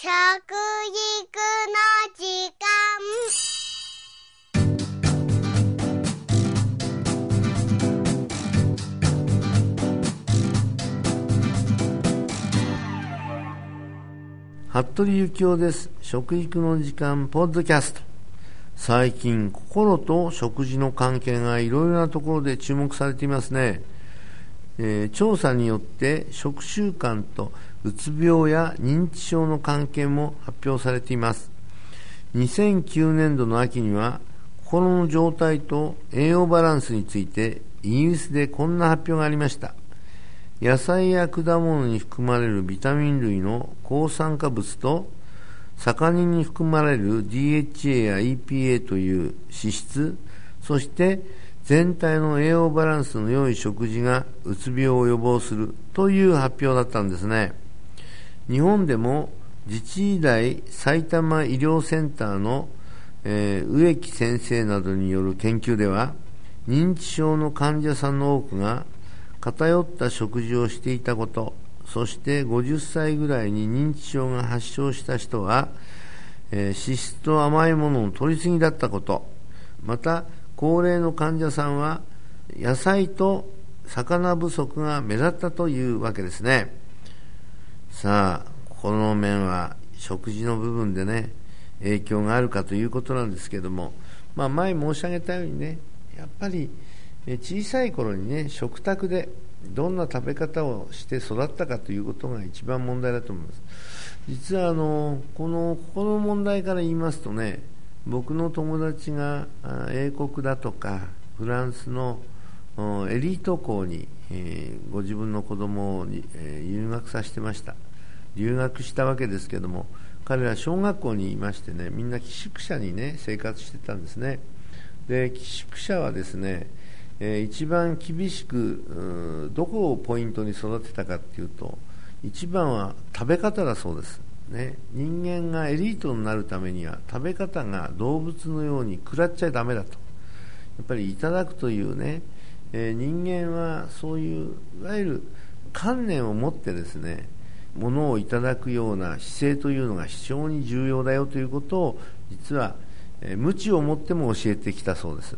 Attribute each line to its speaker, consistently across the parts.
Speaker 1: 食育の時間。
Speaker 2: 服部幸男です。食育の時間ポッドキャスト。最近心と食事の関係がいろいろなところで注目されていますね、えー、調査によって食習慣とうつ病や認知症の関係も発表されています。2009年度の秋には心の状態と栄養バランスについてイギリスでこんな発表がありました。野菜や果物に含まれるビタミン類の抗酸化物と魚に含まれる DHA や EPA という脂質そして全体の栄養バランスの良い食事がうつ病を予防するという発表だったんですね。日本でも自治医大埼玉医療センターの、えー、植木先生などによる研究では認知症の患者さんの多くが偏った食事をしていたことそして50歳ぐらいに認知症が発症した人は、えー、脂質と甘いものの取りすぎだったことまた高齢の患者さんは野菜と魚不足が目立ったというわけですね。さあこの面は食事の部分でね影響があるかということなんですけども、まあ、前申し上げたようにねやっぱり小さい頃にね食卓でどんな食べ方をして育ったかということが一番問題だと思います。実はあのこのここの問題から言いますとね僕の友達が英国だとかフランスのエリート校に、えー、ご自分の子供を、えー、留学させてました。留学したわけですけども彼ら小学校にいましてねみんな寄宿舎にね生活してたんですね。で寄宿舎はですねえー、一番厳しくどこをポイントに育てたかっていうと一番は食べ方だそうです、ね、人間がエリートになるためには食べ方が動物のように食らっちゃダメだと。やっぱりいただくというね、えー、人間はそういういわゆる観念を持ってですねものをいただくような姿勢というのが非常に重要だよということを実は、えー、無知を持っても教えてきたそうです。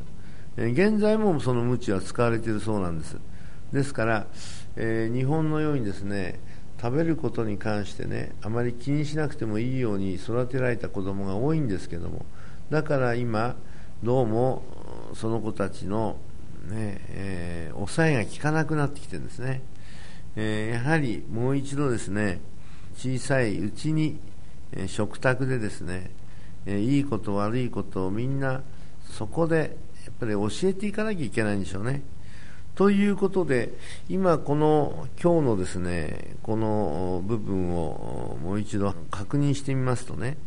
Speaker 2: 現在もそのムチは使われているそうなんです。ですから、えー、日本のようにですね食べることに関してねあまり気にしなくてもいいように育てられた子供が多いんですけどもだから今どうもその子たちの、ねえー、抑えが効かなくなってきてるんですね、えー、やはりもう一度ですね小さいうちに、えー、食卓でですね、えいいこと悪いことをみんなそこでやっぱり教えていかなきゃいけないんでしょうね。ということで、今この今日のですね、この部分をもう一度確認してみますとね、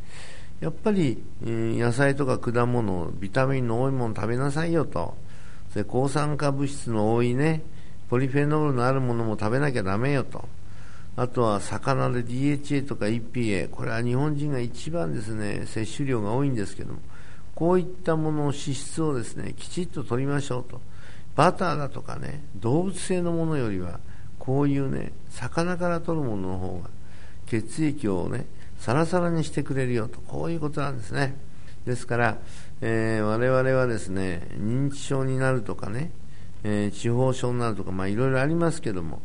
Speaker 2: やっぱり、野菜とか果物、ビタミンの多いもの食べなさいよと、それ抗酸化物質の多いね、ポリフェノールのあるものも食べなきゃだめよと。あとは魚で DHA とか EPA、これは日本人が一番ですね、摂取量が多いんですけども、こういったものの脂質をですねきちっと取りましょうと。バターだとかね動物性のものよりはこういうね魚から取るものの方が血液をねサラサラにしてくれるよと。こういうことなんですね。ですから、えー、我々はですね認知症になるとかね、えー、地方症になるとかまあいろいろありますけども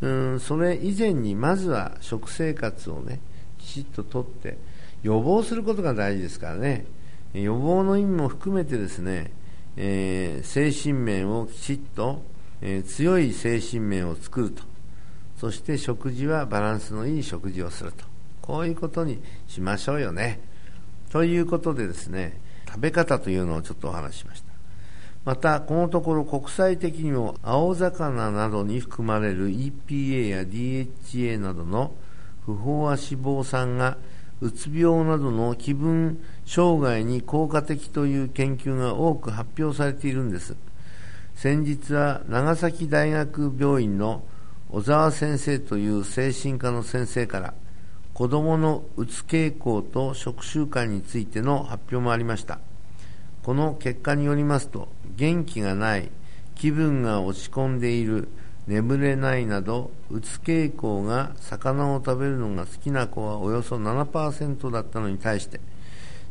Speaker 2: うんそれ以前にまずは食生活をねきちっととって予防することが大事ですからね。予防の意味も含めてですね、えー、精神面をきちっと、え、強い精神面を作ると。そして食事はバランスのいい食事をすると。こういうことにしましょうよね。ということでですね食べ方というのをちょっとお話ししました。またこのところ国際的にも青魚などに含まれる EPA や DHA などの不飽和脂肪酸がうつ病などの気分障害に効果的という研究が多く発表されているんです。先日は長崎大学病院の小沢先生という精神科の先生から子どものうつ傾向と食習慣についての発表もありました。この結果によりますと元気がない気分が落ち込んでいる眠れないなどうつ傾向が魚を食べるのが好きな子はおよそ7%だったのに対して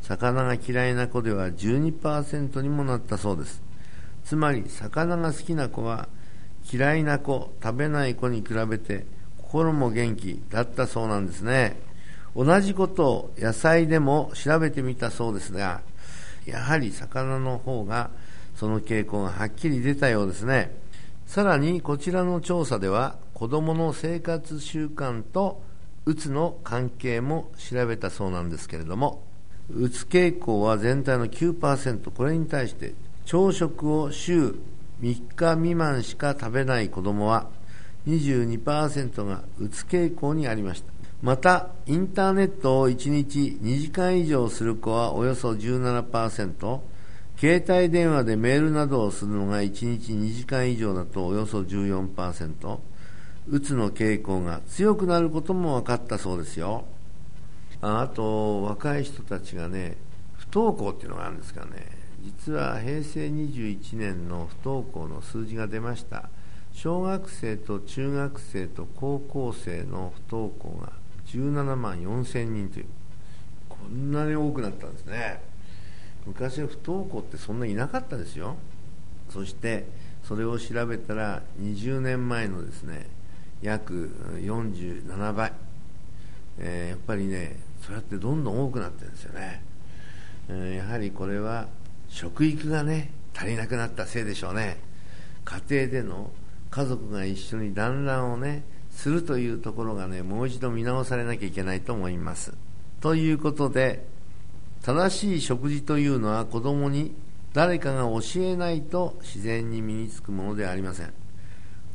Speaker 2: 魚が嫌いな子では12%にもなったそうです。つまり魚が好きな子は嫌いな子食べない子に比べて心も元気だったそうなんですね。同じことを野菜でも調べてみたそうですがやはり魚の方がその傾向がはっきり出たようですね。さらにこちらの調査では子どもの生活習慣とうつの関係も調べたそうなんですけれどもうつ傾向は全体の9%これに対して朝食を週3日未満しか食べない子どもは22%がうつ傾向にありました。またインターネットを1日2時間以上する子はおよそ17%携帯電話でメールなどをするのが1日2時間以上だとおよそ14%うつの傾向が強くなることも分かったそうですよ。ああと若い人たちがね不登校っていうのがあるんですかね。実は平成21年の不登校の数字が出ました。小学生と中学生と高校生の不登校が17万4000人というこんなに多くなったんですね。昔は不登校ってそんないなかったですよ。そしてそれを調べたら20年前のですね約47倍、えー、やっぱりねそうやってどんどん多くなってるんですよね、えー、やはりこれは食育がね足りなくなったせいでしょうね。家庭での家族が一緒に団らんをねするというところがねもう一度見直されなきゃいけないと思います。ということで正しい食事というのは子供に誰かが教えないと自然に身につくものではありません。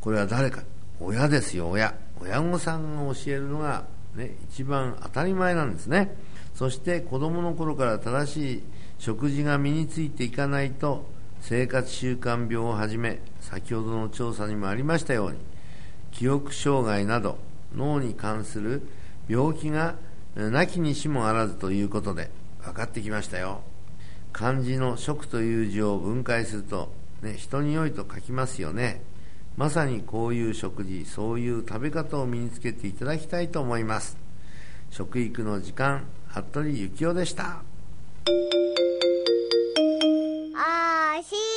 Speaker 2: これは誰か。親ですよ親。親御さんが教えるのが、ね、一番当たり前なんですね。そして子供の頃から正しい食事が身についていかないと生活習慣病をはじめ先ほどの調査にもありましたように記憶障害など脳に関する病気がなきにしもあらずということで分かってきましたよ。漢字の食という字を分解すると、ね、人に良いと書きますよね。まさにこういう食事そういう食べ方を身につけていただきたいと思います。食育の時間服部幸男でした。
Speaker 1: しい。